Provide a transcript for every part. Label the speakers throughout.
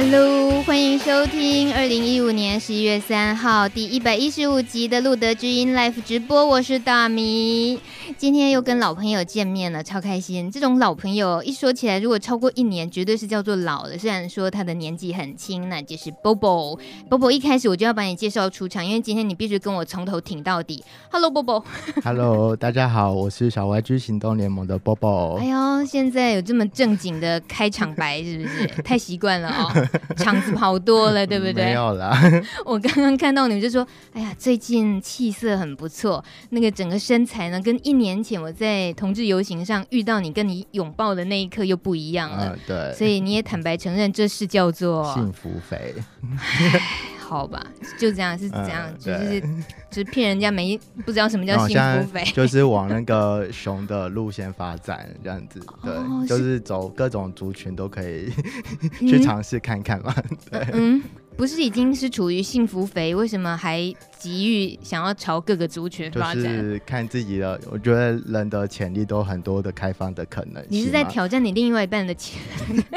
Speaker 1: Hello，欢迎收听二零一五年十一月三号第一百一十五集的路德之音 Live 直播，我是大米。今天又跟老朋友见面了，超开心。这种老朋友一说起来，如果超过一年，绝对是叫做老了。虽然说他的年纪很轻，那就是 Bobo。Bobo 一开始我就要把你介绍出场，因为今天你必须跟我从头挺到底。Hello，Bobo。
Speaker 2: Hello，大家好，我是小 YG 行动联盟的 Bobo。
Speaker 1: 哎呦，现在有这么正经的开场白，是不是？太习惯了哦。场子跑多了，对不对？
Speaker 2: 没有啦。
Speaker 1: 我刚刚看到你们就说：“哎呀，最近气色很不错，那个整个身材呢，跟一年前我在同志游行上遇到你，跟你拥抱的那一刻又不一样了。
Speaker 2: 嗯”对。
Speaker 1: 所以你也坦白承认，这是叫做
Speaker 2: 幸福肥。
Speaker 1: 好吧，就这样是这样，嗯、就是就是骗人家没不知道什么叫幸福肥，
Speaker 2: 就是往那个熊的路线发展这样子，对，哦、就是走各种族群都可以 去尝试看看嘛，对。嗯
Speaker 1: 不是已经是处于幸福肥，为什么还急于想要朝各个族群发展？
Speaker 2: 就是看自己的，我觉得人的潜力都很多的开放的可能。
Speaker 1: 你是在挑战你另外一半的潜，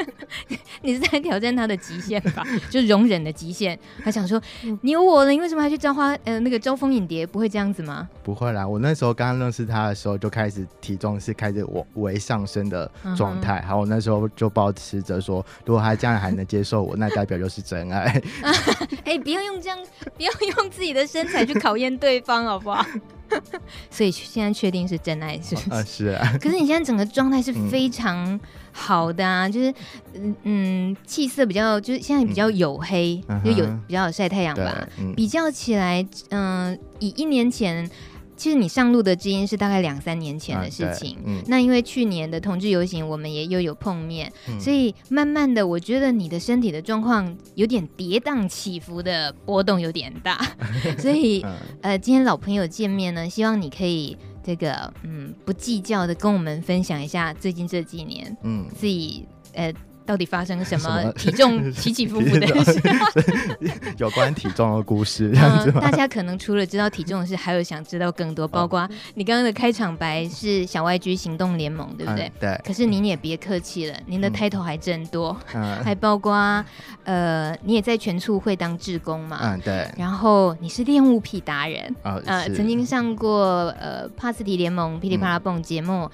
Speaker 1: 你是在挑战他的极限吧？就容忍的极限。他想说，你有我了，你为什么还去招花？呃，那个招蜂引蝶，不会这样子吗？
Speaker 2: 不会啦，我那时候刚刚认识他的时候，就开始体重是开始往为上升的状态。然后、uh huh. 我那时候就保持着说，如果他这样还能接受我，那代表就是真爱。
Speaker 1: 哎、欸，不要用这样，不要用自己的身材去考验对方，好不好？所以现在确定是真爱，是不是？
Speaker 2: 啊，是啊。
Speaker 1: 可是你现在整个状态是非常好的啊，嗯、就是嗯嗯，气色比较，就是现在比较黝黑，嗯、就有比较有晒太阳吧。嗯、比较起来，嗯、呃，以一年前。其实你上路的知音是大概两三年前的事情，啊嗯、那因为去年的同志游行，我们也又有碰面，嗯、所以慢慢的，我觉得你的身体的状况有点跌宕起伏的波动有点大，所以、嗯、呃，今天老朋友见面呢，希望你可以这个嗯不计较的跟我们分享一下最近这几年嗯。自己呃。到底发生什么体重 起起伏伏的事？
Speaker 2: 有关体重的故事，这样子吗？
Speaker 1: 大家可能除了知道体重的事，还有想知道更多，包括你刚刚的开场白是小 YG 行动联盟，对不对？对。可是您也别客气了，您的 title 还真多，还包括呃，你也在全促会当志工嘛？嗯，对。然后你是恋物癖达人，呃，曾经上过呃帕斯提联盟噼里啪啦蹦节目，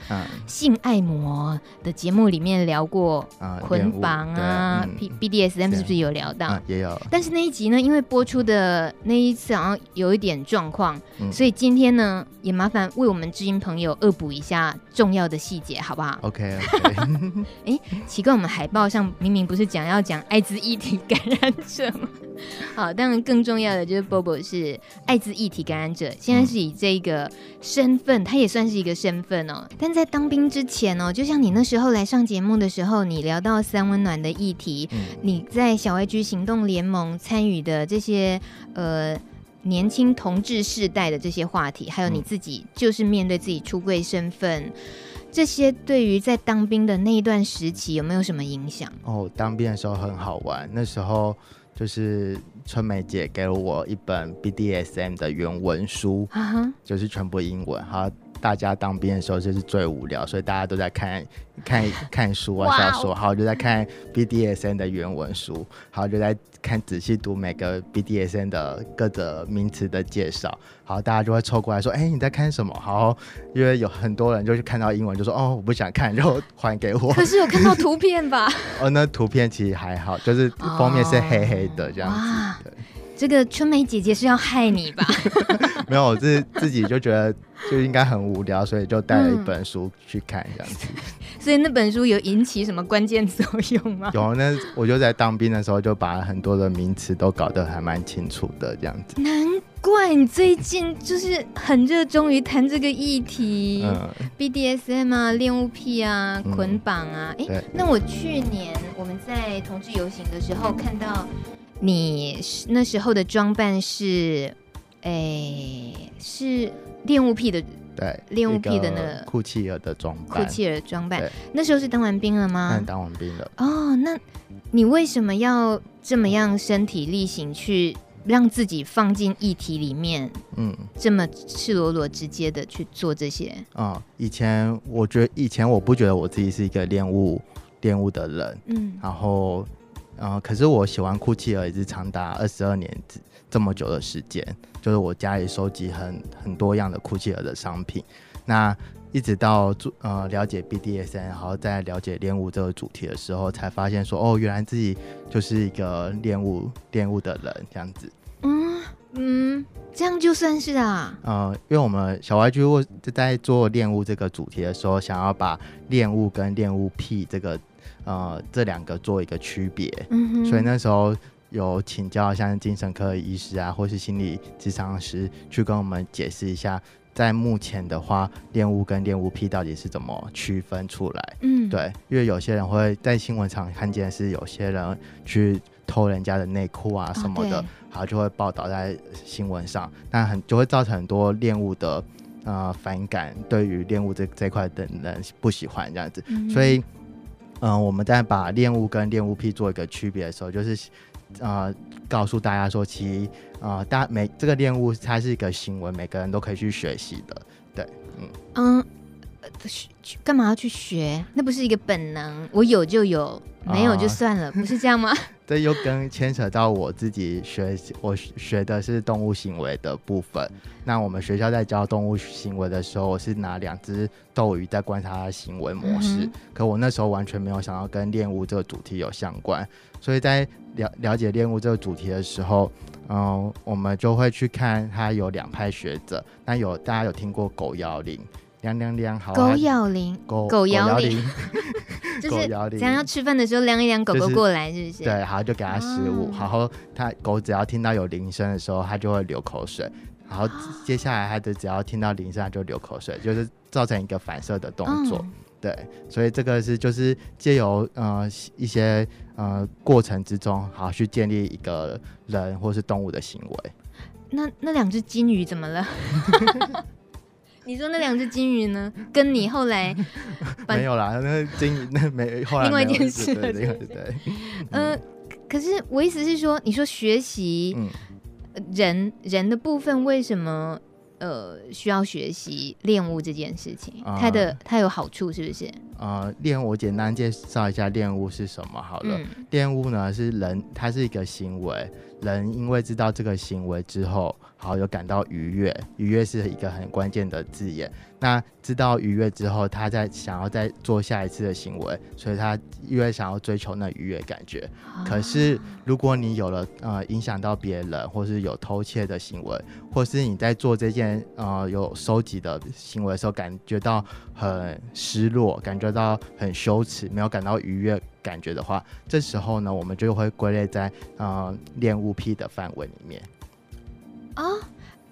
Speaker 1: 性爱魔的节目里面聊过捆绑啊，P B D S M 是不是有聊到？
Speaker 2: 啊、也有。
Speaker 1: 但是那一集呢，因为播出的那一次好像有一点状况，嗯、所以今天呢，也麻烦为我们知音朋友恶补一下重要的细节，好不好
Speaker 2: ？OK OK。
Speaker 1: 哎、欸，奇怪，我们海报上明明不是讲要讲艾滋一体感染者吗？好，当然更重要的就是 Bobo 是艾滋议题感染者，现在是以这个身份，他也算是一个身份哦。但在当兵之前哦，就像你那时候来上节目的时候，你聊到三温暖的议题，嗯、你在小 YG 行动联盟参与的这些呃年轻同志世代的这些话题，还有你自己就是面对自己出柜身份，嗯、这些对于在当兵的那一段时期有没有什么影响？
Speaker 2: 哦，当兵的时候很好玩，那时候。就是春梅姐给了我一本 BDSM 的原文书，uh huh. 就是全部英文。好，大家当兵的时候就是最无聊，所以大家都在看看看书啊小说。好，就在看 BDSN 的原文书，好，就在看仔细读每个 BDSN 的各个名词的介绍。好，大家就会凑过来说：“哎、欸，你在看什么？”好，因为有很多人就是看到英文就说：“哦，我不想看，然后还给我。”
Speaker 1: 可是有看到图片吧？
Speaker 2: 哦，那图片其实还好，就是封面是黑黑的这样子。哦、对，
Speaker 1: 这个春梅姐姐是要害你吧？
Speaker 2: 没有，我自自己就觉得就应该很无聊，所以就带了一本书去看这样子。嗯、
Speaker 1: 所以那本书有引起什么关键作用吗？
Speaker 2: 有，那我就在当兵的时候就把很多的名词都搞得还蛮清楚的这样子。
Speaker 1: 难怪你最近就是很热衷于谈这个议题，嗯，BDSM 啊，恋物癖啊，捆绑啊。哎、那我去年我们在同志游行的时候看到你那时候的装扮是，哎、欸，是恋物癖的，
Speaker 2: 对，
Speaker 1: 恋物癖的那
Speaker 2: 个库契尔的装扮，
Speaker 1: 库契尔装扮。那时候是当完兵了吗？
Speaker 2: 当完兵了。
Speaker 1: 哦，那你为什么要这么样身体力行去？让自己放进议题里面，嗯，这么赤裸裸、直接的去做这些
Speaker 2: 啊、嗯。以前我觉得，以前我不觉得我自己是一个恋物恋物的人，嗯，然后呃，可是我喜欢酷企鹅也是长达二十二年这么久的时间，就是我家里收集很很多样的酷企鹅的商品，那一直到做呃了解 BDSN，然后再了解恋物这个主题的时候，才发现说哦，原来自己就是一个恋物恋物的人这样子。
Speaker 1: 嗯嗯，这样就算是啊。
Speaker 2: 呃，因为我们小 Y 就在做恋物这个主题的时候，想要把恋物跟恋物癖这个呃这两个做一个区别，嗯哼，所以那时候有请教像精神科医师啊，或是心理咨商师去跟我们解释一下。在目前的话，恋物跟恋物癖到底是怎么区分出来？嗯，对，因为有些人会在新闻上看见是有些人去偷人家的内裤啊什么的，然后、哦、就会报道在新闻上，那很就会造成很多恋物的呃反感，对于恋物这这块的人不喜欢这样子，嗯、所以嗯、我们在把恋物跟恋物癖做一个区别的时候，就是。呃，告诉大家说，其实呃，大每这个恋物它是一个行为，每个人都可以去学习的。对，嗯嗯，
Speaker 1: 干嘛要去学？那不是一个本能，我有就有，没有就算了，呃、不是这样吗？
Speaker 2: 这又跟牵扯到我自己学，我学的是动物行为的部分。那我们学校在教动物行为的时候，我是拿两只斗鱼在观察它的行为模式。嗯、可我那时候完全没有想到跟恋物这个主题有相关，所以在了了解恋物这个主题的时候，嗯、呃，我们就会去看它有两派学者。那有大家有听过狗摇铃？亮亮亮，好。
Speaker 1: 狗咬铃，
Speaker 2: 狗狗咬铃。
Speaker 1: 就是怎样要吃饭的时候亮一亮，狗狗过来是不是？
Speaker 2: 对，好，就给它食物，然后它狗只要听到有铃声的时候，它就会流口水，然后接下来它就只要听到铃声，它就流口水，就是造成一个反射的动作。对，所以这个是就是借由呃一些呃过程之中，好去建立一个人或是动物的行为。
Speaker 1: 那那两只金鱼怎么了？你说那两只金鱼呢？跟你后来
Speaker 2: 没有啦，那金鱼那没后来
Speaker 1: 另外一件事，对对对。呃，可是我意思是说，你说学习人人的部分，为什么呃需要学习练物这件事情？它的它有好处是不是？
Speaker 2: 呃，练物我简单介绍一下练物是什么好了。练物呢是人，它是一个行为。人因为知道这个行为之后，好有感到愉悦，愉悦是一个很关键的字眼。那知道愉悦之后，他在想要再做下一次的行为，所以他因为想要追求那愉悦感觉。可是如果你有了呃影响到别人，或是有偷窃的行为，或是你在做这件呃有收集的行为的时候，感觉到很失落，感觉到很羞耻，没有感到愉悦感觉的话，这时候呢，我们就会归类在呃恋物癖的范围里面。
Speaker 1: 啊。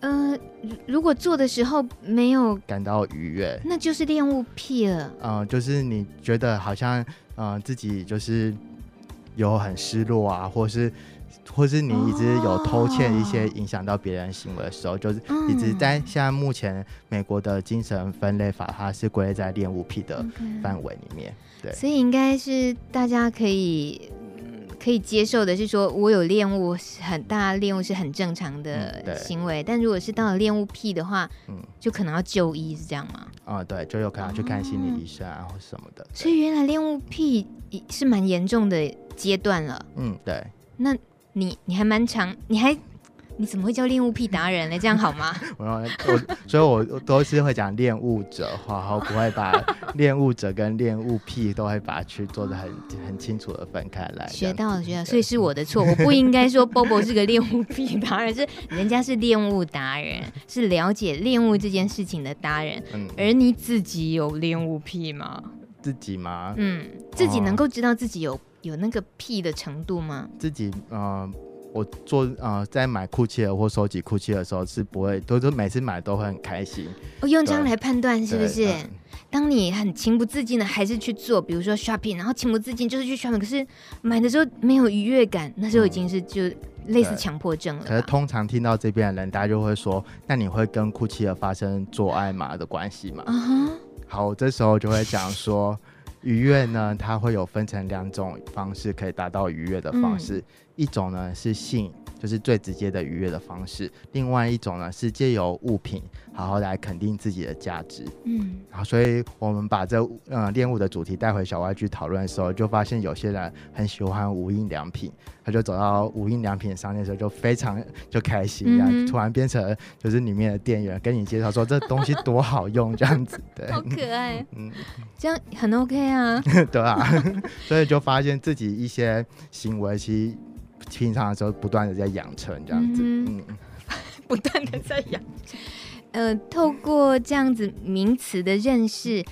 Speaker 1: 呃，如果做的时候没有
Speaker 2: 感到愉悦，
Speaker 1: 那就是恋物癖了。
Speaker 2: 嗯、呃，就是你觉得好像，嗯、呃，自己就是有很失落啊，或是，或是你一直有偷窃一些影响到别人行为的时候，哦、就是一直在现在目前美国的精神分类法，它是归类在恋物癖的范围里面。Okay. 对，
Speaker 1: 所以应该是大家可以。可以接受的是说，我有恋物很大，恋物是很正常的行为。嗯、但如果是到了恋物癖的话，嗯，就可能要就医，是这样吗？
Speaker 2: 啊、嗯，对，就有可能去看心理医生啊，或什么的。
Speaker 1: 所以原来恋物癖是蛮严重的阶段了。
Speaker 2: 嗯，对。
Speaker 1: 那你你还蛮长，你还。你怎么会叫恋物癖达人呢？这样好吗？
Speaker 2: 我我所以，我都是会讲恋物者，然后不会把恋物者跟恋物癖都会把它去做的很很清楚的分开来。
Speaker 1: 学到了，学到了，所以是我的错，我不应该说 Bobo 是个恋物癖达人，是人家是恋物达人，是了解恋物这件事情的达人。嗯，而你自己有恋物癖吗？
Speaker 2: 自己吗？
Speaker 1: 嗯，自己能够知道自己有有那个癖的程度吗？
Speaker 2: 自己，嗯、呃。我做呃，在买酷奇尔或收集酷奇尔的时候，是不会，都是每次买都会很开心。
Speaker 1: 我用这样来判断是不是？嗯、当你很情不自禁的还是去做，比如说 shopping，然后情不自禁就是去 shopping，可是买的时候没有愉悦感，那时候已经是就类似强迫症了。
Speaker 2: 可是通常听到这边的人，大家就会说：“那你会跟酷奇尔发生做爱吗的关系吗？”啊哈。好，这时候就会讲说。愉悦呢，它会有分成两种方式可以达到愉悦的方式，嗯、一种呢是性，就是最直接的愉悦的方式。另外一种呢，是借由物品好好来肯定自己的价值。嗯，然后所以我们把这呃恋物的主题带回小外去讨论的时候，就发现有些人很喜欢无印良品，他就走到无印良品商店的时候就非常就开心，然后、嗯、突然变成就是里面的店员跟你介绍说这东西多好用这样子，对，
Speaker 1: 好可爱，嗯，这样很 OK 啊，
Speaker 2: 对啊，所以就发现自己一些行为其实。平常的时候不断的在养成这样子，嗯，嗯。
Speaker 1: 不断的在养成，呃，透过这样子名词的认识，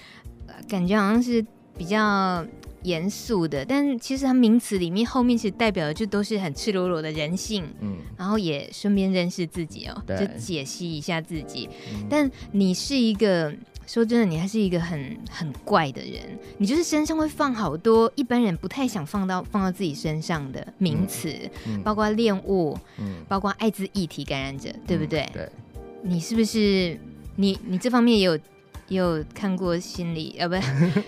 Speaker 1: 感觉好像是比较严肃的，但其实它名词里面后面其实代表的就都是很赤裸裸的人性，嗯，然后也顺便认识自己哦，对。就解析一下自己，嗯、但你是一个。说真的，你还是一个很很怪的人。你就是身上会放好多一般人不太想放到放到自己身上的名词，嗯嗯、包括恋物，嗯、包括艾滋议题感染者，对不对？嗯、对。你是不是你你这方面也有也有看过心理？呃、啊，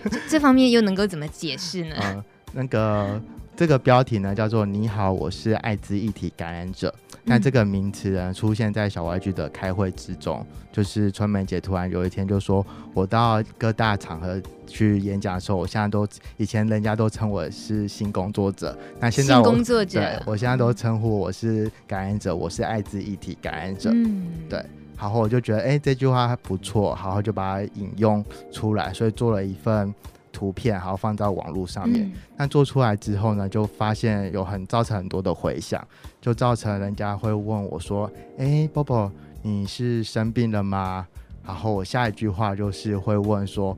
Speaker 1: 不，这，这方面又能够怎么解释呢？
Speaker 2: 呃、那个这个标题呢叫做“你好，我是艾滋议题感染者”。那这个名词呢，出现在小 YG 的开会之中，就是春梅姐突然有一天就说：“我到各大场合去演讲的时候，我现在都以前人家都称我是性工作者，那现在我
Speaker 1: 工作者，
Speaker 2: 对，我现在都称呼我是感染者，我是艾滋议题感染者。嗯，对，然后我就觉得，哎、欸，这句话还不错，然后就把它引用出来，所以做了一份。图片，然后放在网络上面。那、嗯、做出来之后呢，就发现有很造成很多的回响，就造成人家会问我说：“哎，Bobo，你是生病了吗？”然后我下一句话就是会问说：“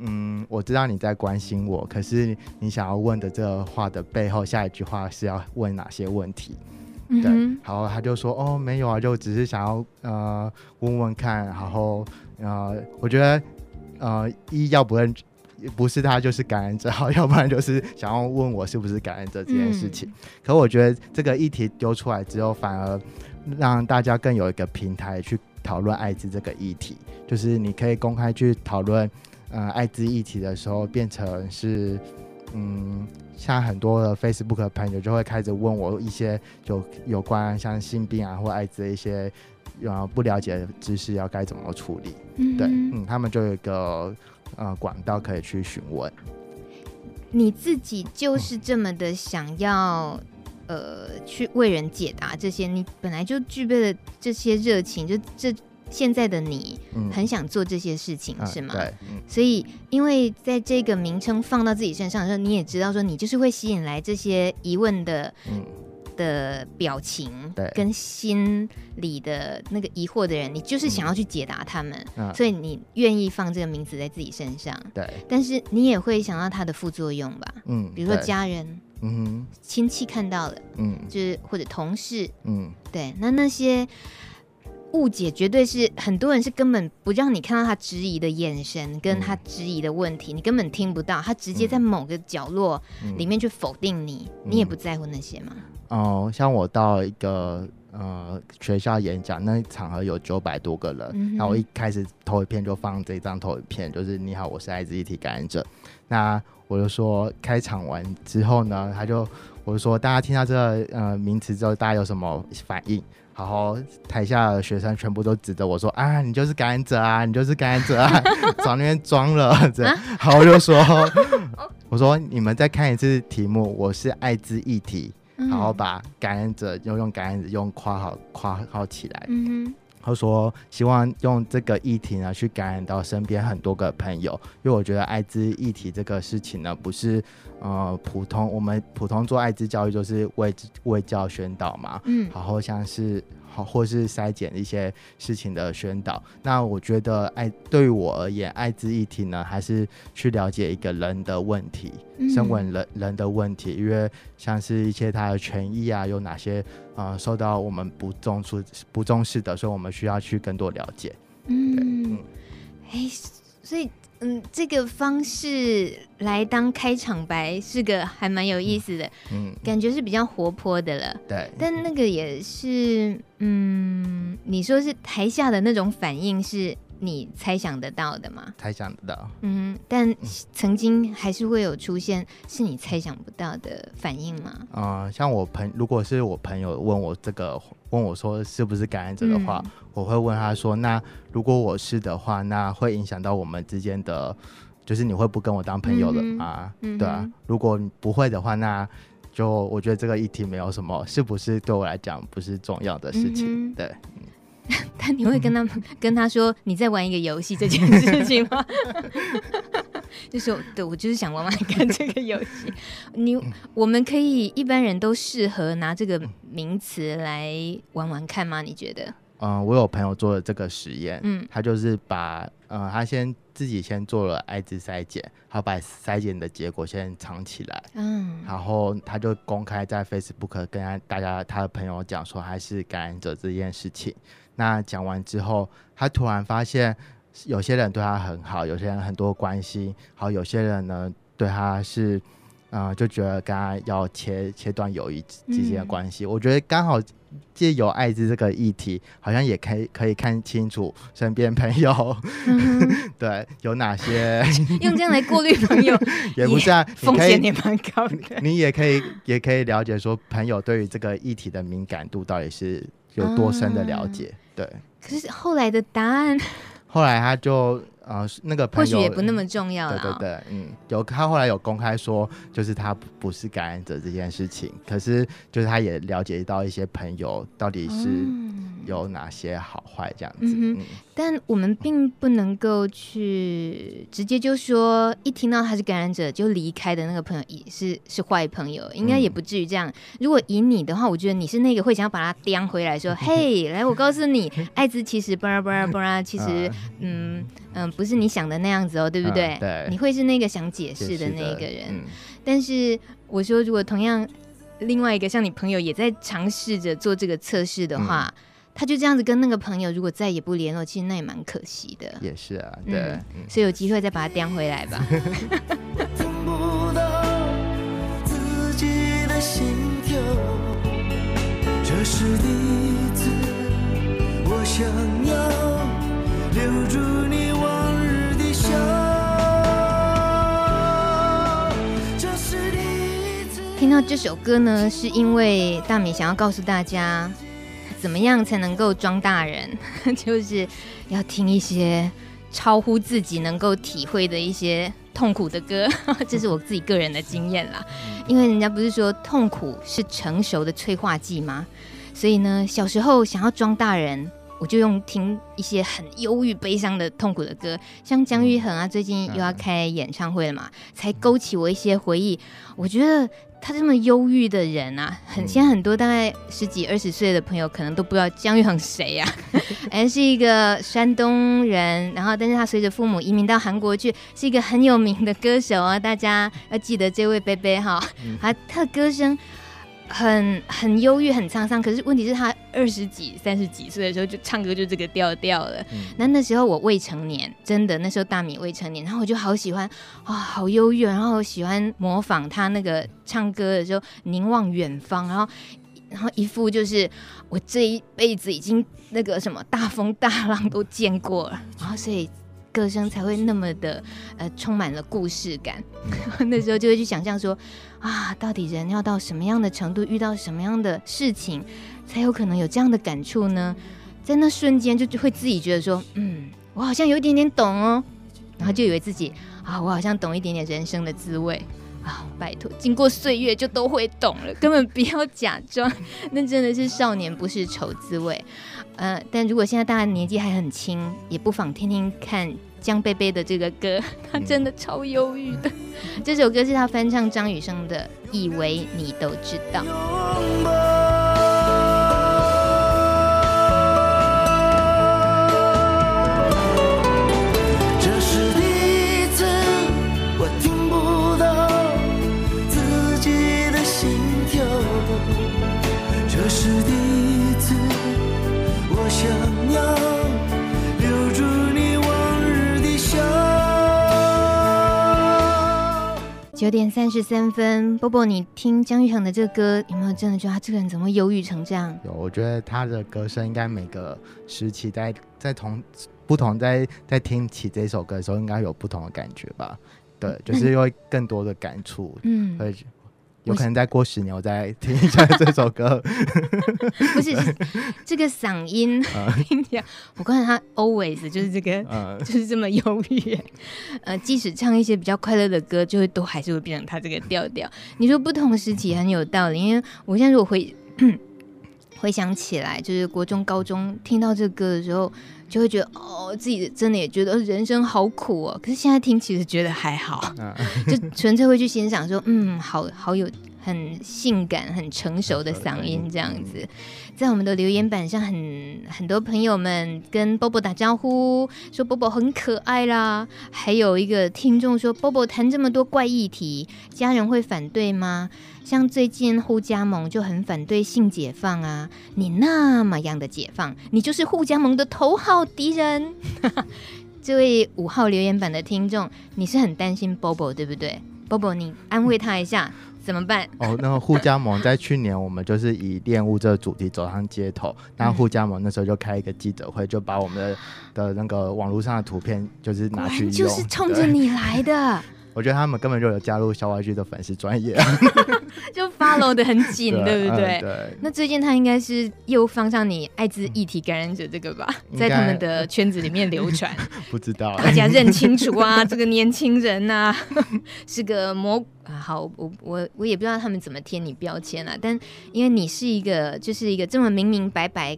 Speaker 2: 嗯，我知道你在关心我，可是你想要问的这个话的背后，下一句话是要问哪些问题？”对，然后他就说：“哦，没有啊，就只是想要呃问问看。”然后呃，我觉得呃一要不认。不是他就是感染者，好，要不然就是想要问我是不是感染者这件事情。嗯、可我觉得这个议题丢出来之后，反而让大家更有一个平台去讨论艾滋这个议题。就是你可以公开去讨论，呃，艾滋议题的时候，变成是，嗯，像很多的 Facebook 的朋友就会开始问我一些就有关像性病啊或艾滋的一些呃不了解的知识要该怎么处理。嗯，对，嗯，他们就有一个。呃，管道可以去询问。
Speaker 1: 你自己就是这么的想要，嗯、呃，去为人解答这些，你本来就具备了这些热情，就这现在的你，很想做这些事情，嗯、是吗？对。嗯、所以，因为在这个名称放到自己身上的时候，你也知道说，你就是会吸引来这些疑问的。嗯的表情，对，跟心里的那个疑惑的人，你就是想要去解答他们，嗯、所以你愿意放这个名字在自己身上，对。但是你也会想到它的副作用吧？嗯，比如说家人，嗯哼，亲戚看到了，嗯，就是或者同事，嗯，对。那那些误解，绝对是很多人是根本不让你看到他质疑的眼神，跟他质疑的问题，嗯、你根本听不到，他直接在某个角落里面去否定你，嗯、你也不在乎那些吗？
Speaker 2: 哦、呃，像我到一个呃学校演讲，那场合有九百多个人，那我一开始投影片就放这张投影片，就是你好，我是艾滋一体感染者。那我就说开场完之后呢，他就我就说大家听到这个呃名词之后，大家有什么反应？然后台下的学生全部都指着我说啊，你就是感染者啊，你就是感染者啊，找那边装了这样。然后我就说，我说你们再看一次题目，我是艾滋议题。然后把感染者又用感染者用括号括号起来，嗯哼，他说希望用这个议题呢去感染到身边很多个朋友，因为我觉得艾滋议题这个事情呢不是呃普通我们普通做艾滋教育就是为为教宣导嘛，嗯，然后像是。好，或是筛检一些事情的宣导。那我觉得，爱对于我而言，艾滋议题呢，还是去了解一个人的问题，身为人人的问题。因为像是一些他的权益啊，有哪些啊、呃、受到我们不重视、不重视的，所以我们需要去更多了解。嗯，
Speaker 1: 哎、嗯，所以。嗯，这个方式来当开场白是个还蛮有意思的，嗯，感觉是比较活泼的了。对，但那个也是，嗯，你说是台下的那种反应是你猜想得到的吗？
Speaker 2: 猜想得到。
Speaker 1: 嗯，但曾经还是会有出现是你猜想不到的反应吗？
Speaker 2: 啊、呃，像我朋，如果是我朋友问我这个，问我说是不是感染者的话，嗯、我会问他说：那如果我是的话，那会影响到我们之间的，就是你会不跟我当朋友了吗？嗯、对啊，如果不会的话，那就我觉得这个议题没有什么，是不是对我来讲不是重要的事情？嗯、对。
Speaker 1: 但你会跟他们跟他说你在玩一个游戏这件事情吗？就是对，我就是想玩玩看这个游戏。你我们可以一般人都适合拿这个名词来玩玩看吗？你觉得？
Speaker 2: 嗯、呃，我有朋友做了这个实验，嗯，他就是把呃，他先自己先做了艾滋筛检，他把筛检的结果先藏起来，嗯，然后他就公开在 Facebook 跟他大家他的朋友讲说他是感染者这件事情。那讲完之后，他突然发现，有些人对他很好，有些人很多关心，好，有些人呢对他是，呃，就觉得跟他要切切断友谊之间的关系。嗯、我觉得刚好借由艾滋这个议题，好像也可以可以看清楚身边朋友，嗯、对有哪些
Speaker 1: 用这样来过滤朋友，
Speaker 2: 也不是啊，
Speaker 1: 风险也蛮高的。
Speaker 2: 你也可以也可以了解说，朋友对于这个议题的敏感度到底是有多深的了解。啊对，
Speaker 1: 可是后来的答案，
Speaker 2: 后来他就呃那个朋友
Speaker 1: 或许也不那么重要了。
Speaker 2: 对对对，嗯，有他后来有公开说，就是他不是感染者这件事情，可是就是他也了解到一些朋友到底是。嗯有哪些好坏这样子？嗯哼，
Speaker 1: 但我们并不能够去直接就说，一听到他是感染者就离开的那个朋友也是是坏朋友，应该也不至于这样。如果以你的话，我觉得你是那个会想要把他叼回来，说：“嘿，来，我告诉你，艾滋其实巴拉巴拉巴拉，其实嗯 嗯，不是你想的那样子哦，对不对？对，你会是那个想解释的那个人。但是我说，如果同样另外一个像你朋友也在尝试着做这个测试的话。他就这样子跟那个朋友，如果再也不联络，其实那也蛮可惜的。
Speaker 2: 也是啊，对，嗯嗯、
Speaker 1: 所以有机会再把他叼回来吧。不到自己的心跳，这是第一次，我想要留住你听到这首歌呢，是因为大米想要告诉大家。怎么样才能够装大人？就是要听一些超乎自己能够体会的一些痛苦的歌，这是我自己个人的经验啦。因为人家不是说痛苦是成熟的催化剂吗？所以呢，小时候想要装大人，我就用听一些很忧郁、悲伤的痛苦的歌，像姜育恒啊，最近又要开演唱会了嘛，才勾起我一些回忆。我觉得。他这么忧郁的人啊，很现在很多大概十几二十岁的朋友可能都不知道姜育恒谁呀，还 是一个山东人，然后但是他随着父母移民到韩国去，是一个很有名的歌手啊，大家要记得这位贝贝哈，他他的歌声。很很忧郁，很沧桑。可是问题是，他二十几、三十几岁的时候就唱歌就这个调调了。嗯、那那时候我未成年，真的那时候大米未成年，然后我就好喜欢啊、哦，好忧郁，然后我喜欢模仿他那个唱歌的时候凝望远方，然后然后一副就是我这一辈子已经那个什么大风大浪都见过了，然后所以。歌声才会那么的呃充满了故事感，那时候就会去想象说啊，到底人要到什么样的程度，遇到什么样的事情，才有可能有这样的感触呢？在那瞬间就就会自己觉得说，嗯，我好像有一点点懂哦，然后就以为自己啊，我好像懂一点点人生的滋味啊，拜托，经过岁月就都会懂了，根本不要假装，那真的是少年不是愁滋味。呃，但如果现在大家年纪还很轻，也不妨听听看江贝贝的这个歌，他真的超忧郁的。嗯、这首歌是他翻唱张雨生的《以为你都知道》。九点三十三分，波波，你听姜育恒的这个歌，有没有真的觉得他这个人怎么忧郁成这样？
Speaker 2: 有，我觉得他的歌声应该每个时期在在同不同在在听起这首歌的时候，应该有不同的感觉吧？对，就是会更多的感触。嗯，会有可能再过十年，我再听一下 这首歌。
Speaker 1: 不是 这个嗓音，我刚才他 always 就是这个，嗯、就是这么忧郁。呃，即使唱一些比较快乐的歌，就会都还是会变成他这个调调。你说不同时期很有道理，因为我现在如果回回想起来，就是国中、高中听到这个歌的时候。就会觉得哦，自己真的也觉得人生好苦哦。可是现在听，其实觉得还好，就纯粹会去欣赏说，嗯，好好有很性感、很成熟的嗓音这样子。在我们的留言板上很，很很多朋友们跟 Bobo 打招呼，说 Bobo 很可爱啦。还有一个听众说，Bobo 谈这么多怪议题，家人会反对吗？像最近互加盟就很反对性解放啊，你那么样的解放，你就是互加盟的头号敌人。这位五号留言板的听众，你是很担心 Bobo 对不对？Bobo，你安慰他一下，怎么办？
Speaker 2: 哦，那个互加盟在去年我们就是以恋物这个主题走上街头，那互加盟那时候就开一个记者会，就把我们的的那个网络上的图片就是拿去用，
Speaker 1: 就是冲着你来的。
Speaker 2: 我觉得他们根本就有加入小歪剧的粉丝专业，
Speaker 1: 就 follow 得很紧，对，不对？嗯、对。那最近他应该是又放上你艾滋议题感染者这个吧，在他们的圈子里面流传。
Speaker 2: 不知道，
Speaker 1: 大家认清楚啊，这个年轻人呐、啊，是个魔啊。好，我我我也不知道他们怎么贴你标签啊，但因为你是一个，就是一个这么明明白白。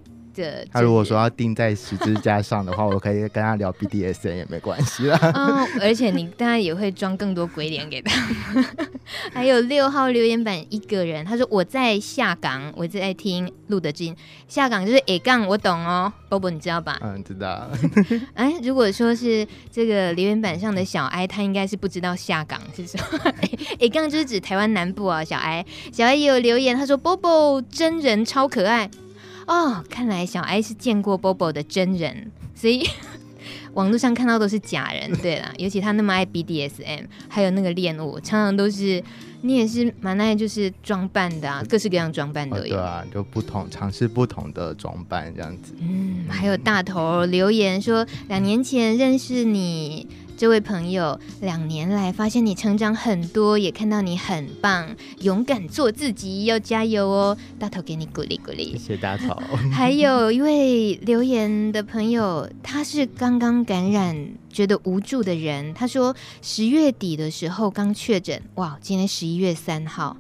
Speaker 2: 他如果说要钉在十字架上的话，我可以跟他聊 BDSN 也没关系啦。
Speaker 1: 哦，而且你当然也会装更多鬼脸给他。还有六号留言板一个人，他说我在下岗，我在听路德金。下岗就是 A 杠，我懂哦，Bobo 你知道吧？
Speaker 2: 嗯，知道。
Speaker 1: 哎，如果说是这个留言板上的小艾，他应该是不知道下岗是什么。A 杠就是指台湾南部啊，小艾，小艾也有留言，他说 Bobo 真人超可爱。哦，看来小艾是见过 Bobo 的真人，所以 网络上看到都是假人。对啦，尤其他那么爱 BDSM，还有那个恋物，常常都是你也是蛮爱就是装扮的啊，各式各样装扮都有。哦、对
Speaker 2: 啊，就不同尝试不同的装扮这样子。
Speaker 1: 嗯，还有大头留言说，两年前认识你。这位朋友，两年来发现你成长很多，也看到你很棒，勇敢做自己，要加油哦！大头给你鼓励鼓励，
Speaker 2: 谢谢大头。
Speaker 1: 还有一位留言的朋友，他是刚刚感染，觉得无助的人。他说十月底的时候刚确诊，哇，今天十一月三号。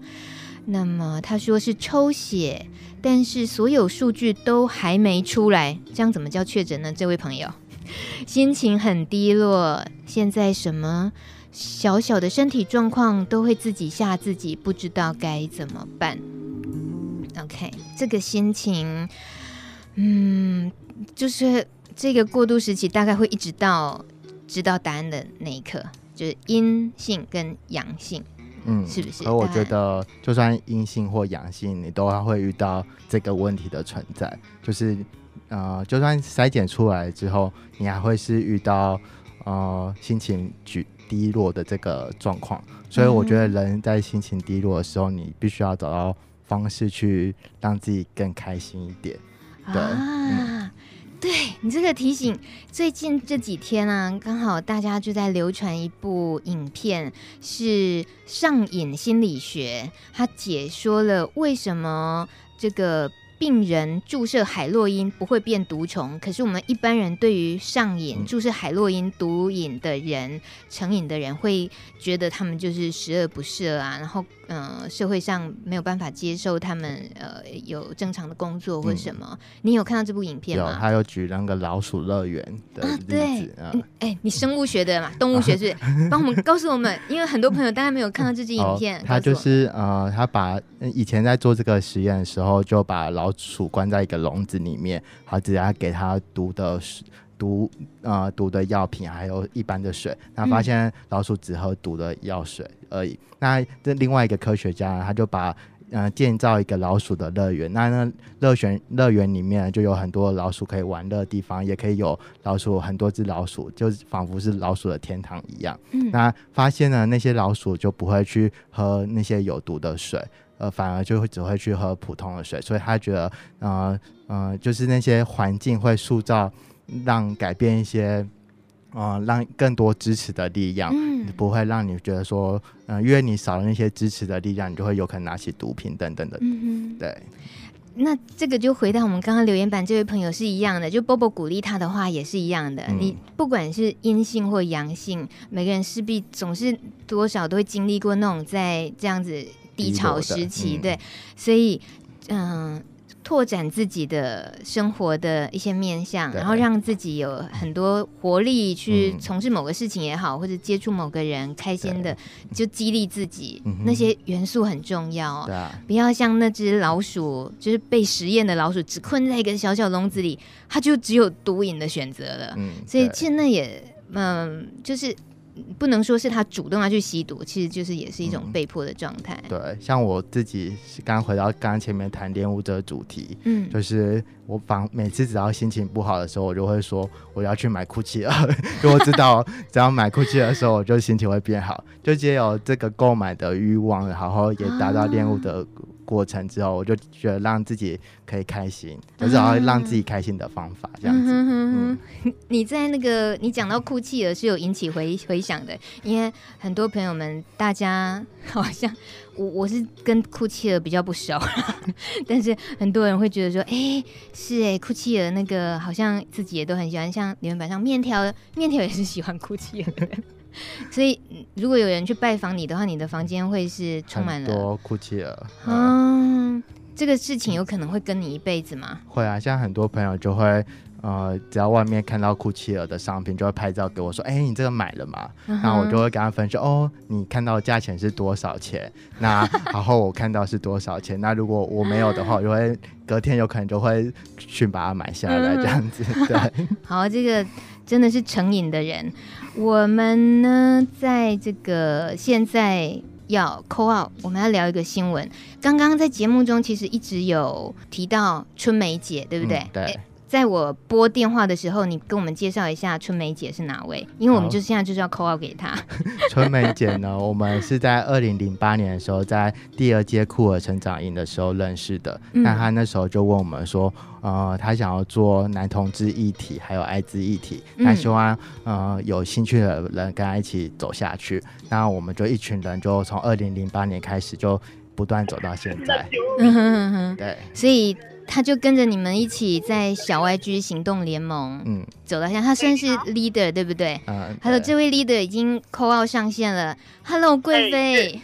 Speaker 1: 那么他说是抽血，但是所有数据都还没出来，这样怎么叫确诊呢？这位朋友。心情很低落，现在什么小小的身体状况都会自己吓自己，不知道该怎么办。OK，这个心情，嗯，就是这个过渡时期，大概会一直到知道答案的那一刻，就是阴性跟阳性，嗯，是不是？
Speaker 2: 而我觉得，就算阴性或阳性，你都还会遇到这个问题的存在，就是。呃，就算筛检出来之后，你还会是遇到呃心情举低落的这个状况，所以我觉得人在心情低落的时候，你必须要找到方式去让自己更开心一点。对，啊
Speaker 1: 嗯、对你这个提醒，最近这几天啊，刚好大家就在流传一部影片，是上瘾心理学，它解说了为什么这个。病人注射海洛因不会变毒虫，可是我们一般人对于上瘾注射海洛因毒瘾的人、成瘾的人，会觉得他们就是十恶不赦啊，然后。嗯，社会上没有办法接受他们呃有正常的工作或什么。嗯、你有看到这部影片吗？
Speaker 2: 有，他有举那个老鼠乐园的例子。对，哎、
Speaker 1: 你生物学的嘛，动物学是，帮我们告诉我们，因为很多朋友大概没有看到这支影片。哦、他
Speaker 2: 就是呃，他把以前在做这个实验的时候，就把老鼠关在一个笼子里面，好，直接给他毒的毒呃毒的药品，还有一般的水，那发现老鼠只喝毒的药水而已。嗯那这另外一个科学家，他就把呃建造一个老鼠的乐园。那那乐园乐园里面就有很多老鼠可以玩乐的地方，也可以有老鼠很多只老鼠，就仿佛是老鼠的天堂一样。嗯，那发现呢，那些老鼠就不会去喝那些有毒的水，呃，反而就会只会去喝普通的水。所以他觉得，呃呃，就是那些环境会塑造让改变一些，嗯、呃，让更多支持的力量，嗯，不会让你觉得说，嗯、呃，因为你少了那些支持的力量，你就会有可能拿起毒品等等的，嗯对。
Speaker 1: 那这个就回到我们刚刚留言板这位朋友是一样的，就 Bobo 鼓励他的话也是一样的。嗯、你不管是阴性或阳性，每个人势必总是多少都会经历过那种在这样子低潮时期，嗯、对，所以嗯。呃拓展自己的生活的一些面向，然后让自己有很多活力去从事某个事情也好，嗯、或者接触某个人，开心的就激励自己。那些元素很重要，不要像那只老鼠，就是被实验的老鼠，只困在一个小小笼子里，它就只有毒瘾的选择了。嗯，所以其实那也，嗯，就是。不能说是他主动要去吸毒，其实就是也是一种被迫的状态。
Speaker 2: 嗯。对，像我自己刚回到刚刚前面谈恋物这个主题，嗯，就是我反每次只要心情不好的时候，我就会说我要去买 Gucci 了，因为我知道只要买 Gucci 的时候，我就心情会变好，就借有这个购买的欲望，然后也达到恋物的。过程之后，我就觉得让自己可以开心，就是要让自己开心的方法，这样子。嗯，
Speaker 1: 你在那个你讲到哭泣了，是有引起回回响的，因为很多朋友们，大家好像我我是跟哭泣了比较不熟，但是很多人会觉得说，哎、欸，是哎、欸，哭泣了那个好像自己也都很喜欢，像你们板上面条，面条也是喜欢哭泣的。所以，如果有人去拜访你的话，你的房间会是充满了
Speaker 2: 多哭泣了。
Speaker 1: 嗯，这个事情有可能会跟你一辈子吗？
Speaker 2: 会啊，像很多朋友就会，呃，只要外面看到库奇尔的商品，就会拍照给我说：“哎、欸，你这个买了吗？”嗯、然后我就会跟他分析：“哦，你看到价钱是多少钱？那 然后我看到是多少钱？那如果我没有的话，我就会隔天有可能就会去把它买下来，这样子。嗯”对，
Speaker 1: 好，这个。真的是成瘾的人，我们呢，在这个现在要 call out，我们要聊一个新闻。刚刚在节目中其实一直有提到春梅姐，对不对？嗯、对。欸在我拨电话的时候，你跟我们介绍一下春梅姐是哪位？因为我们就现在就是要 call out 给她。
Speaker 2: 春梅姐呢，我们是在二零零八年的时候，在第二届酷儿成长营的时候认识的。那她那时候就问我们说，呃，她想要做男同志议题，还有艾滋议题，她希望呃有兴趣的人跟她一起走下去。那我们就一群人，就从二零零八年开始，就不断走到现在。嗯哼哼哼，对，
Speaker 1: 所以。他就跟着你们一起在小 YG 行动联盟，嗯，走到现在，他算是 leader 对不对？嗯，还有这位 leader 已经 call out 上线了。Hello，贵妃。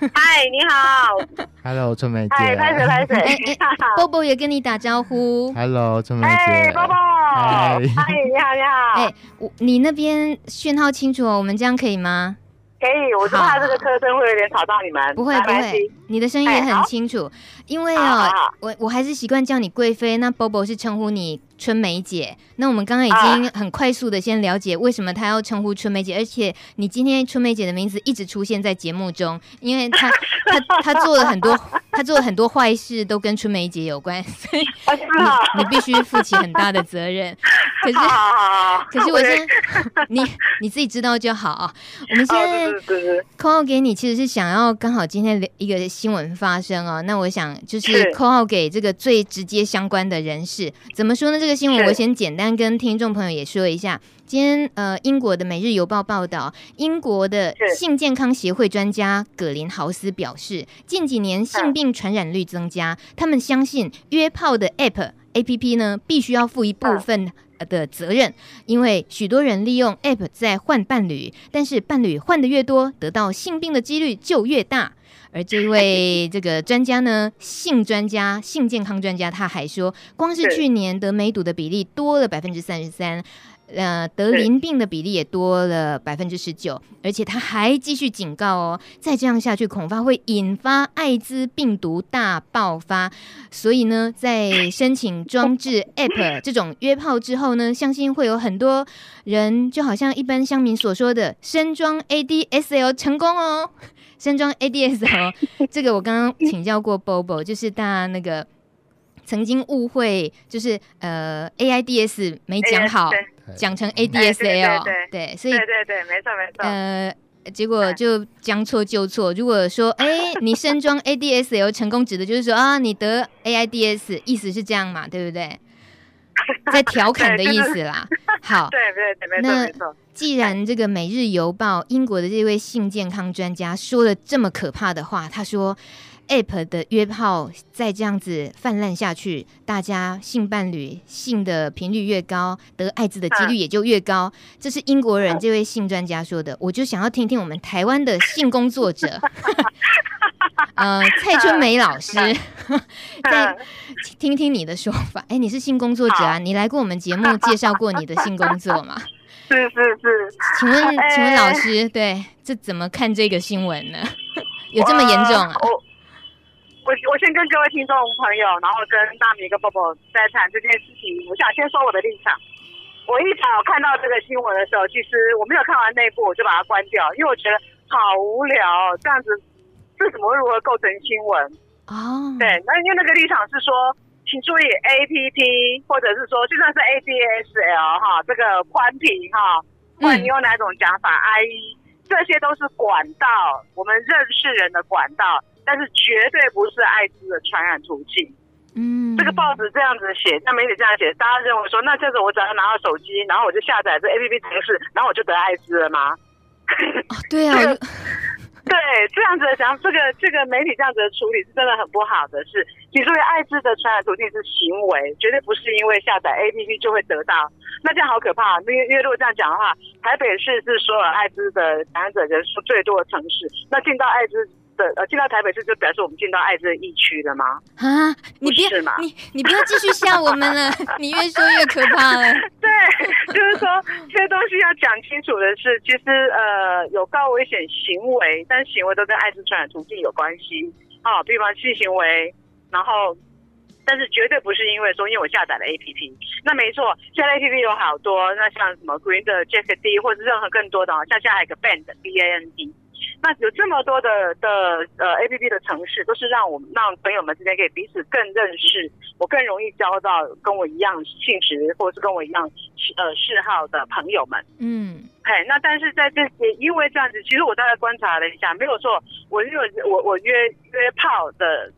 Speaker 3: 嗨，你好。
Speaker 2: Hello，春梅姐。
Speaker 3: 嗨，开始开始。哎 哎
Speaker 1: ，Bobo 也跟你打招呼。
Speaker 2: Hello，春梅姐。
Speaker 3: 哎，Bobo。嗨，你好，你好。
Speaker 1: 哎，我你那边讯号清楚哦，我们这样可以吗？
Speaker 3: 可以，我就怕这个车声会有点吵到你们。
Speaker 1: 不会不会，你的声音也很清楚。因为哦，我我还是习惯叫你贵妃，那 Bobo 是称呼你春梅姐。那我们刚刚已经很快速的先了解为什么她要称呼春梅姐，而且你今天春梅姐的名字一直出现在节目中，因为他他他做了很多她做了很多坏事都跟春梅姐有关，所以你你必须负起很大的责任。可是可是我先 你你自己知道就好啊。我们现在 call 给你，其实是想要刚好今天一个新闻发生哦。那我想。就是 call 给这个最直接相关的人士，怎么说呢？这个新闻我先简单跟听众朋友也说一下。今天呃，英国的《每日邮报》报道，英国的性健康协会专家葛林豪斯表示，近几年性病传染率增加，他们相信约炮的 app app 呢，必须要负一部分的责任，因为许多人利用 app 在换伴侣，但是伴侣换的越多，得到性病的几率就越大。而这位 这个专家呢，性专家、性健康专家，他还说，光是去年得梅毒的比例多了百分之三十三，呃，得淋病的比例也多了百分之十九，而且他还继续警告哦，再这样下去，恐怕会引发艾滋病毒大爆发。所以呢，在申请装置 App 这种约炮之后呢，相信会有很多人，就好像一般乡民所说的，身装 ADSL 成功哦。身装 ADSL，这个我刚刚请教过 Bobo，就是大家那个曾经误会，就是呃 AIDS 没讲好，讲成 ADSL，对，所以
Speaker 3: 对对对，没错没错，
Speaker 1: 呃，结果就将错就错。如果说哎，你身装 ADSL 成功，指的就是说啊，你得 AIDS，意思是这样嘛，对不对？在调侃的意思啦。好，
Speaker 3: 对对对，没错没错。
Speaker 1: 既然这个《每日邮报》英国的这位性健康专家说了这么可怕的话，他说。App 的约炮再这样子泛滥下去，大家性伴侣性的频率越高，得艾滋的几率也就越高。这是英国人这位性专家说的，我就想要听听我们台湾的性工作者，呃，蔡春梅老师，再听听你的说法。哎、欸，你是性工作者啊？你来过我们节目介绍过你的性工作吗？
Speaker 3: 是是是，
Speaker 1: 请问请问老师，对，这怎么看这个新闻呢？有这么严重啊？
Speaker 3: 我我先跟各位听众朋友，然后跟大米跟宝宝在谈这件事情。我想先说我的立场。我一早看到这个新闻的时候，其实我没有看完内部，我就把它关掉，因为我觉得好无聊。这样子，这怎么会如何构成新闻？哦，对，那因为那个立场是说，请注意 A P P，或者是说就算是 A D S L 哈，这个宽频哈，或者你用哪种讲法 I E，这些都是管道，我们认识人的管道。但是绝对不是艾滋的传染途径。嗯，这个报纸这样子写，像媒体这样写，大家认为说，那这样子我只要拿到手机，然后我就下载这 APP 程式，然后我就得艾滋了吗？
Speaker 1: 哦、对啊，
Speaker 3: 对，这样子的想，这个这个媒体这样子的处理是真的很不好的。是，其实艾滋的传染途径是行为，绝对不是因为下载 APP 就会得到。那这样好可怕，因为因为如果这样讲的话，台北市是所有艾滋的感染者人数最多的城市，那进到艾滋。的，呃，进到台北市就表示我们进到艾滋的疫区了吗？啊，
Speaker 1: 你别，你你不要继续吓我们了，你越说越可怕了。
Speaker 3: 对，就是说这些东西要讲清楚的是，其实呃有高危险行为，但行为都跟艾滋传染途径有关系。啊，比方性行为，然后，但是绝对不是因为说因为我下载了 APP。那没错，现在 APP 有好多，那像什么 Green 的、Jack D，或者任何更多的，像现在还有个 Band B A N D。那有这么多的的呃 A P P 的城市，都是让我们让朋友们之间可以彼此更认识，我更容易交到跟我一样性质或者是跟我一样呃嗜好的朋友们。嗯，嘿，那但是在这也因为这样子，其实我大概观察了一下，没有错，我因为我我约约炮的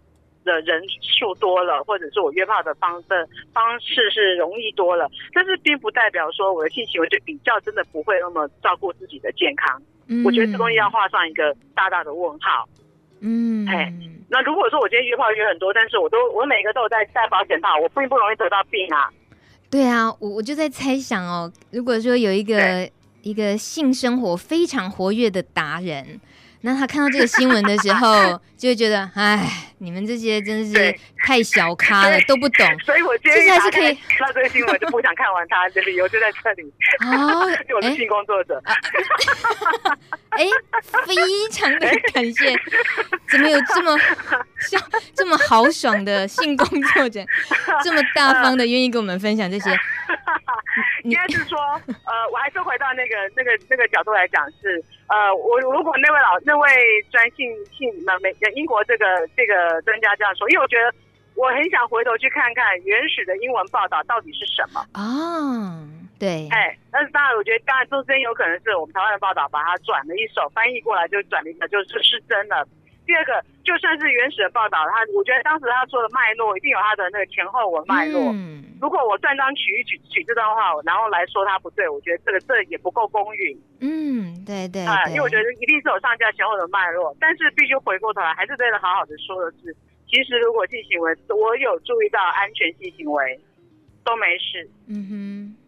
Speaker 3: 的人数多了，或者是我约炮的方的方式是容易多了，但是并不代表说我的性行为就比较真的不会那么照顾自己的健康。嗯、我觉得这东西要画上一个大大的问号。嗯，哎，那如果说我今天约炮约很多，但是我都我每个都有在戴保险套，我并不容易得到病啊。
Speaker 1: 对啊，我我就在猜想哦，如果说有一个一个性生活非常活跃的达人。那他看到这个新闻的时候，就会觉得，哎，你们这些真是太小咖了，都不懂。
Speaker 3: 所以我今天还是可以看到这个新闻，就不想看完它的理由就在这里。哦，我是性工作者。
Speaker 1: 哎、欸，非常的感谢，怎么有这么像这么豪爽的性工作者，这么大方的愿意跟我们分享这些？
Speaker 3: 应该是说，呃，我还是回到那个那个那个角度来讲是。呃，我如果那位老那位专性性那美英国这个这个专家这样说，因为我觉得我很想回头去看看原始的英文报道到底是什么
Speaker 1: 哦，对，
Speaker 3: 哎，但是当然，我觉得当然中间有可能是我们台湾的报道把它转了一手，翻译过来就转了一个就是是真的。第二个，就算是原始的报道，他我觉得当时他说的脉络一定有他的那个前后文脉络。嗯，如果我断章取义取取这段话，然后来说他不对，我觉得这个这也不够公允。
Speaker 1: 嗯，对对，对
Speaker 3: 啊，因为我觉得一定是有上下前后的脉络，但是必须回过头来，还是真的好好的说的是，其实如果性行为，我有注意到安全性行为都没事。嗯哼，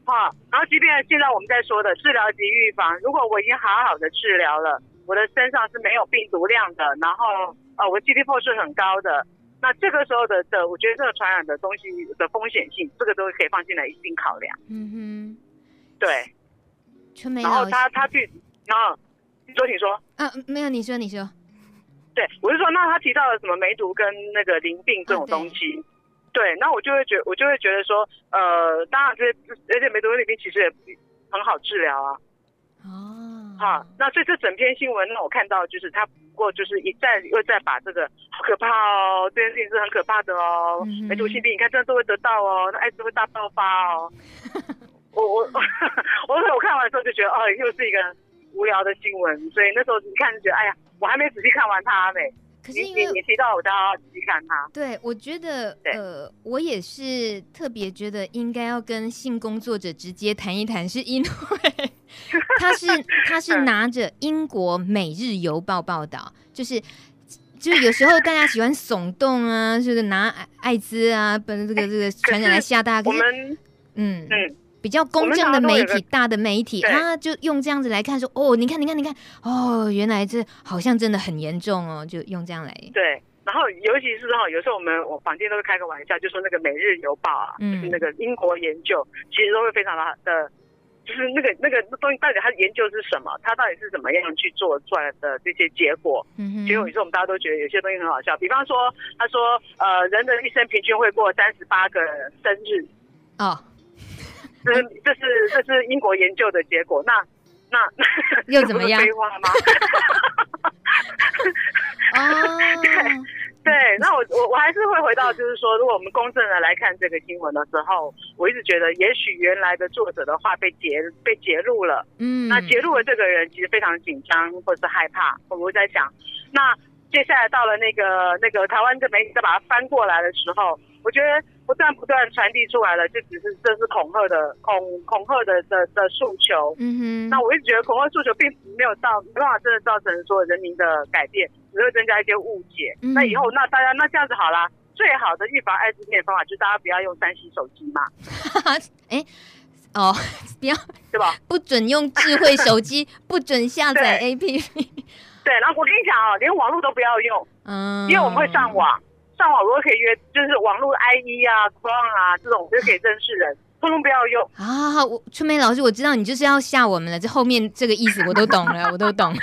Speaker 3: 好，然后即便现在我们在说的治疗及预防，如果我已经好好的治疗了。我的身上是没有病毒量的，然后呃，我 CD4 是很高的。那这个时候的的，我觉得这个传染的东西的风险性，这个都可以放进来一并考量。嗯哼，对。然后他他去，然后你说你说
Speaker 1: 啊，没有你说你说。
Speaker 3: 对，我是说，那他提到了什么梅毒跟那个淋病这种东西，啊、对，对，那我就会觉我就会觉得说，呃，当然这而且梅毒跟淋病其实也很好治疗啊。哦。好，那所以这整篇新闻，那我看到就是他不过就是一再又再把这个好可怕哦，这件事情是很可怕的哦，梅毒性病你看这样都会得到哦，那艾滋会大爆发哦。我我 我我看完之后就觉得哦，又是一个无聊的新闻，所以那时候你看就觉得哎呀，我还没仔细看完它呢。
Speaker 1: 可是因为
Speaker 3: 你，你提到我，就要仔细看它。
Speaker 1: 对，我觉得，呃，我也是特别觉得应该要跟性工作者直接谈一谈，是因为 他是他是拿着英国《每日邮报》报道，就是就是有时候大家喜欢耸动啊，就是拿艾滋啊，把这个这个传染来吓大家。我们嗯嗯。比较公正的媒体，大的媒体他，就用这样子来看说，哦，你看，你看，你看，哦，原来这好像真的很严重哦，就用这样来。
Speaker 3: 对，然后尤其是哈，有时候我们我房间都会开个玩笑，就说那个《每日邮报》啊，嗯，就是那个英国研究，其实都会非常的的，就是那个那个东西到底它的研究是什么，它到底是怎么样去做出来的这些结果。结果有时候我们大家都觉得有些东西很好笑，比方说他说，呃，人的一生平均会过三十八个生日。哦。这是这是这是英国研究的结果，那那
Speaker 1: 又怎么样？
Speaker 3: 废话吗？哦，对对，那我我我还是会回到，就是说，如果我们公正的来看这个新闻的时候，我一直觉得，也许原来的作者的话被截被揭露了，嗯，那揭露的这个人其实非常紧张或者是害怕，我我在想，那接下来到了那个那个台湾的媒体再把它翻过来的时候，我觉得。不断不断传递出来了，就只是这是恐吓的恐恐吓的的的诉求。嗯哼，那我一直觉得恐吓诉求并没有到没办法真的造成说人民的改变，只会增加一些误解。嗯、那以后那大家那这样子好啦，最好的预防艾滋病的方法就是大家不要用三星手机嘛。
Speaker 1: 哎、欸，哦，不要对吧？不准用智慧手机，不准下载 APP。
Speaker 3: 对，然后我跟你讲哦，连网络都不要用，嗯，因为我们会上网。上网如果可以约，就是网络 IE 啊、Chrome 啊这种，就可以认识人，通通不要用
Speaker 1: 啊！我春梅老师，我知道你就是要吓我们了，这后面这个意思我都懂了，我都懂了。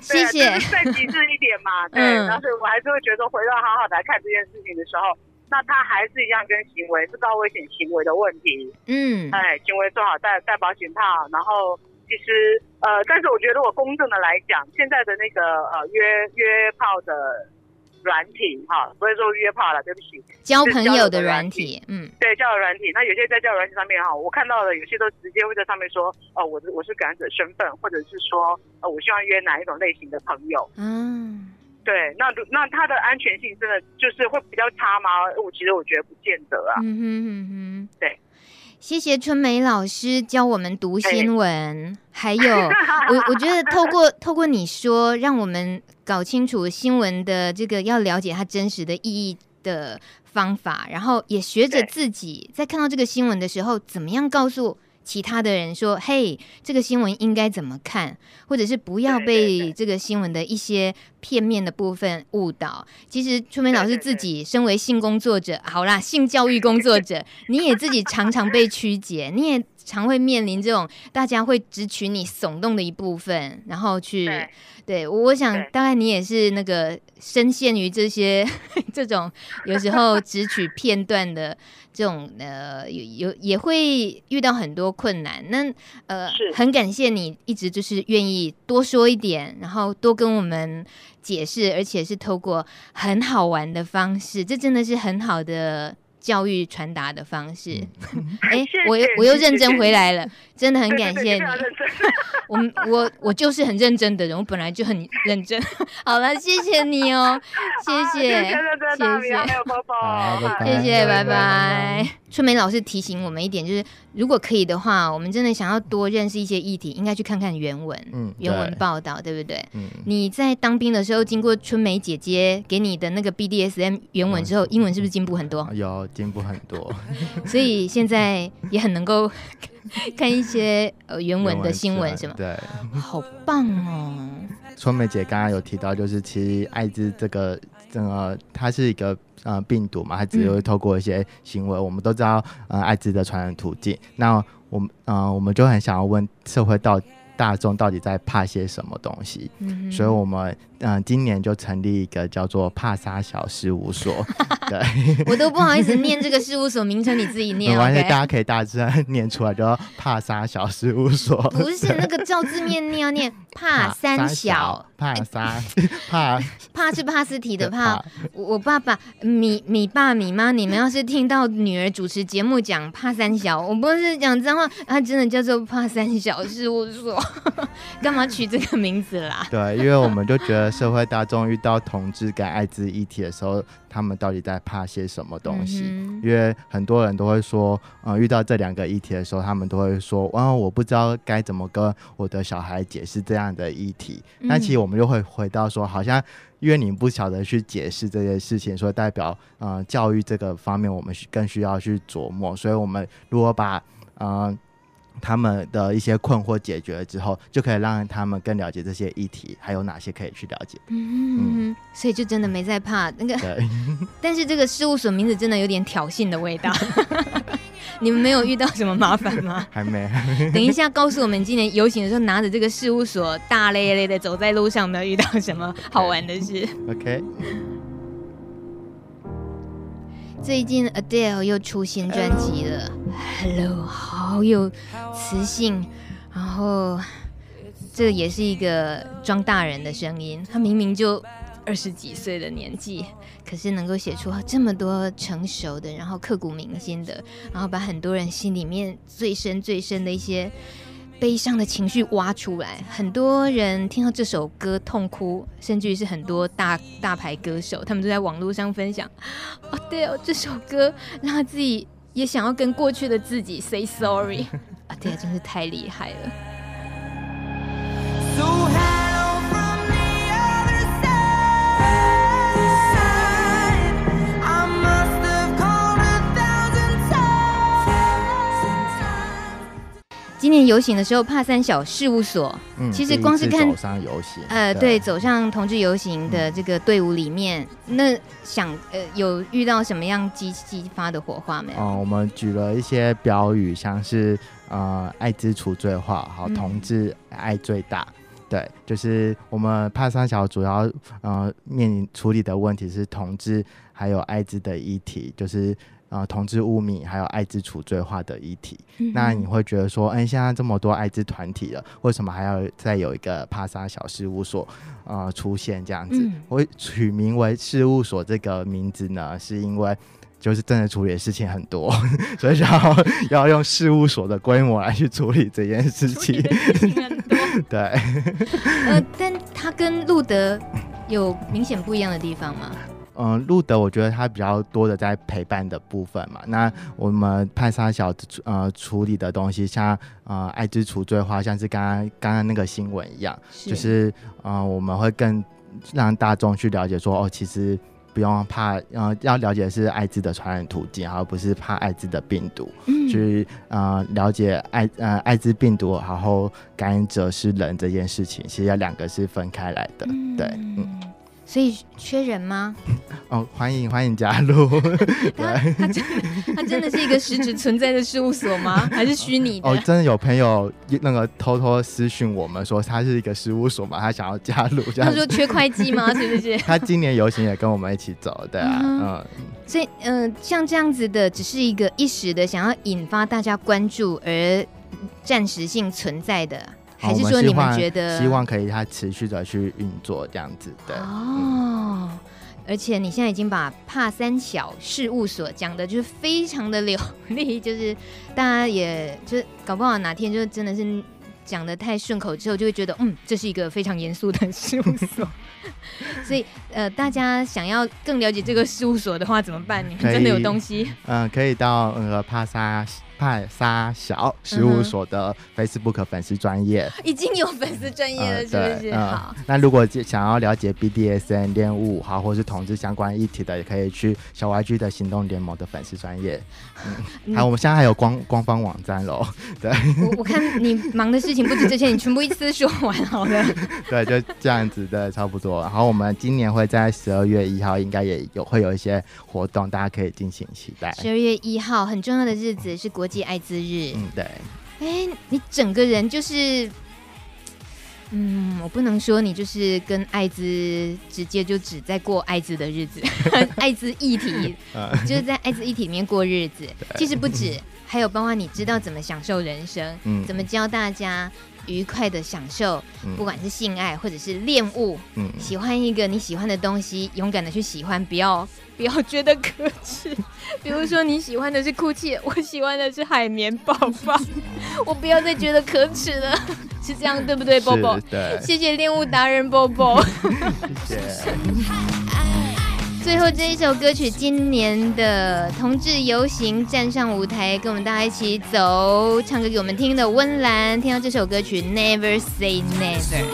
Speaker 1: 谢谢。
Speaker 3: 再极致一点嘛，对。嗯、但是我还是会觉得，回到好好来看这件事情的时候，那他还是一样跟行为是高危险行为的问题。嗯，哎，行为做好戴戴保险套，然后其实呃，但是我觉得我公正的来讲，现在的那个呃约约炮的。软体哈，不是说约炮了，对不起，
Speaker 1: 交朋友的软体，嗯，
Speaker 3: 对，交友软体。那有些在交友软体上面哈，我看到的有些都直接会在上面说，哦，我是我是感染者身份，或者是说，呃，我希望约哪一种类型的朋友。嗯，对，那那它的安全性真的就是会比较差吗？我其实我觉得不见得啊。嗯哼嗯哼，对。
Speaker 1: 谢谢春梅老师教我们读新闻，欸、还有 我我觉得透过透过你说，让我们搞清楚新闻的这个要了解它真实的意义的方法，然后也学着自己在看到这个新闻的时候，怎么样告诉。其他的人说：“嘿，这个新闻应该怎么看？或者是不要被这个新闻的一些片面的部分误导。其实春梅老师自己身为性工作者，好啦，性教育工作者，你也自己常常被曲解，你也常会面临这种大家会只取你耸动的一部分，然后去。”对，我想大概你也是那个深陷于这些 这种有时候只取片段的这种呃，有有也会遇到很多困难。那呃，很感谢你一直就是愿意多说一点，然后多跟我们解释，而且是透过很好玩的方式，这真的是很好的。教育传达的方式，哎，我我又认真回来了，真的很感谢你。我我我就是很认真的人，我本来就很认真。好了，谢谢你哦，谢谢，谢谢，谢谢，拜拜。春梅老师提醒我们一点，就是如果可以的话，我们真的想要多认识一些议题，应该去看看原文，嗯，原文报道，对不对？嗯，你在当兵的时候，经过春梅姐姐给你的那个 BDSM 原文之后，英文是不是进步很多？
Speaker 2: 有进步很多，
Speaker 1: 所以现在也很能够 看一些呃原文的新闻，是吗？
Speaker 2: 对，
Speaker 1: 好棒哦！
Speaker 2: 春梅姐刚刚有提到，就是其实艾滋这个，呃，它是一个。呃，病毒嘛，它只会透过一些行为，嗯、我们都知道，呃，艾滋的传染途径。那我们，呃，我们就很想要问社会到大众到底在怕些什么东西？嗯、所以我们，嗯、呃，今年就成立一个叫做“怕杀小事务所”。对，
Speaker 1: 我都不好意思念这个事务所名称，你自己念。
Speaker 2: 没关系大家可以大致念出来，就“怕杀小事务所”。
Speaker 1: 不是那个照字面念，要念“怕 三小”。
Speaker 2: 帕莎，帕
Speaker 1: 帕是帕斯提的帕。我爸爸米米爸米妈，你们要是听到女儿主持节目讲帕三小，我不是讲脏话，他真的叫做帕三小事务所，干嘛取这个名字啦？
Speaker 2: 对，因为我们就觉得社会大众遇到同志跟艾滋议题的时候，他们到底在怕些什么东西？嗯、因为很多人都会说，呃，遇到这两个议题的时候，他们都会说，啊，我不知道该怎么跟我的小孩解释这样的议题。那、嗯、其实我们就会回到说，好像因为你不晓得去解释这些事情，所以代表，呃，教育这个方面我们更需要去琢磨。所以我们如果把，呃。他们的一些困惑解决了之后，就可以让他们更了解这些议题，还有哪些可以去了解。
Speaker 1: 嗯，嗯，所以就真的没在怕那个。对。但是这个事务所名字真的有点挑衅的味道。你们没有遇到什么麻烦吗？
Speaker 2: 还没。
Speaker 1: 等一下告诉我们，今年游行的时候拿着这个事务所大咧咧的走在路上，没有遇到什么好玩的事
Speaker 2: ？OK。
Speaker 1: 最近 Adele 又出新专辑了，Hello，好有磁性，然后这也是一个装大人的声音。他明明就二十几岁的年纪，可是能够写出这么多成熟的，然后刻骨铭心的，然后把很多人心里面最深最深的一些。悲伤的情绪挖出来，很多人听到这首歌痛哭，甚至于是很多大大牌歌手，他们都在网络上分享。哦，对哦，这首歌让他自己也想要跟过去的自己 say sorry。啊，对啊，真是太厉害了。今年游行的时候，帕三小事务所，嗯，其实光是看
Speaker 2: 走上游行，
Speaker 1: 呃，对，走上同志游行的这个队伍里面，嗯、那想呃有遇到什么样激激发的火花没有？
Speaker 2: 哦，我们举了一些标语，像是呃艾滋除罪化，好，同志爱最大，嗯、对，就是我们帕三小主要呃面临处理的问题是同志还有艾滋的议题，就是。啊、呃，同志污名还有艾滋除罪化的议题，嗯、那你会觉得说，哎、欸，现在这么多艾滋团体了，为什么还要再有一个帕萨小事务所呃出现这样子？嗯、我取名为事务所这个名字呢，是因为就是真的处理的事情很多，所以要要用事务所的规模来去处理这件事情。
Speaker 1: 事情很多
Speaker 2: 对，
Speaker 1: 呃，但它跟路德有明显不一样的地方吗？
Speaker 2: 嗯，路德我觉得他比较多的在陪伴的部分嘛。那我们派沙小呃处理的东西，像呃艾滋除罪化，像是刚刚刚刚那个新闻一样，是就是呃我们会更让大众去了解说，哦，其实不用怕，呃要了解是艾滋的传染途径，而不是怕艾滋的病毒。嗯，去呃了解艾呃艾滋病毒，然后感染者是人这件事情，其实要两个是分开来的。嗯、对，嗯。
Speaker 1: 所以缺人吗？
Speaker 2: 哦，欢迎欢迎加入。
Speaker 1: 他他真他真的是一个实质存在的事务所吗？还是虚拟的？
Speaker 2: 哦，真的有朋友那个偷偷私讯我们说他是一个事务所嘛，他想要加入。
Speaker 1: 他说缺会计吗？是不是？
Speaker 2: 他今年游行也跟我们一起走，对啊，嗯，嗯。
Speaker 1: 所以，嗯、呃，像这样子的，只是一个一时的想要引发大家关注而暂时性存在的。还是说你们觉得
Speaker 2: 希望可以它持续的去运作这样子的哦，
Speaker 1: 嗯、而且你现在已经把帕三小事务所讲的就是非常的流利，就是大家也就是搞不好哪天就真的是讲的太顺口之后，就会觉得嗯，这是一个非常严肃的事务所。所以呃，大家想要更了解这个事务所的话怎么办？你们真的有东西？
Speaker 2: 嗯、呃，可以到那个帕三。帕三小事务所的 Facebook 粉丝专业
Speaker 1: 已经有粉丝专业了，是不是？嗯、好，
Speaker 2: 那如果想要了解 BDSN 恋物好，或是同志相关议题的，也可以去小 YG 的行动联盟的粉丝专业。嗯，好，我们现在还有官官方网站喽。对，
Speaker 1: 我我看你忙的事情不止这些，你全部一次说完好了。
Speaker 2: 对，就这样子的，差不多。然后我们今年会在十二月一号，应该也有会有一些活动，大家可以敬请期待。
Speaker 1: 十二月一号很重要的日子是国。国际艾滋日，
Speaker 2: 嗯，对，
Speaker 1: 哎，你整个人就是，嗯，我不能说你就是跟艾滋直接就只在过艾滋的日子，艾滋议题，就是在艾滋议题里面过日子，其实不止，还有包括你知道怎么享受人生，嗯，怎么教大家愉快的享受，不管是性爱或者是恋物，嗯，喜欢一个你喜欢的东西，勇敢的去喜欢，不要不要觉得可耻。比如说你喜欢的是哭泣，我喜欢的是海绵宝宝，我不要再觉得可耻了，是这样对不对，Bobo？对，谢谢恋物达人 Bobo，谢谢。最后这一首歌曲，今年的同志游行站上舞台，跟我们大家一起走，唱歌给我们听的温岚，听到这首歌曲 Never Say Never。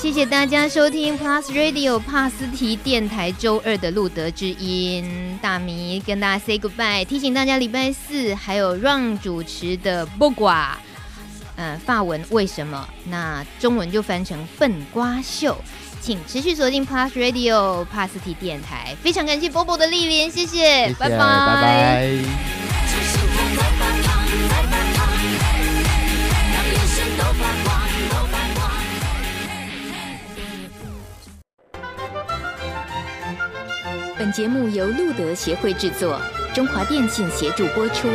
Speaker 1: 谢谢大家收听 Plus Radio 帕斯提电台周二的露德之音，大米跟大家 say goodbye，提醒大家礼拜四还有 Ron 主持的不寡。嗯，法文为什么？那中文就翻成笨瓜秀，请持续锁定 Plus Radio 帕斯提电台。非常感谢 Bobo 的莅临，谢谢，谢谢拜拜，拜拜。本节目由路德协会制作，中华电信协助播出。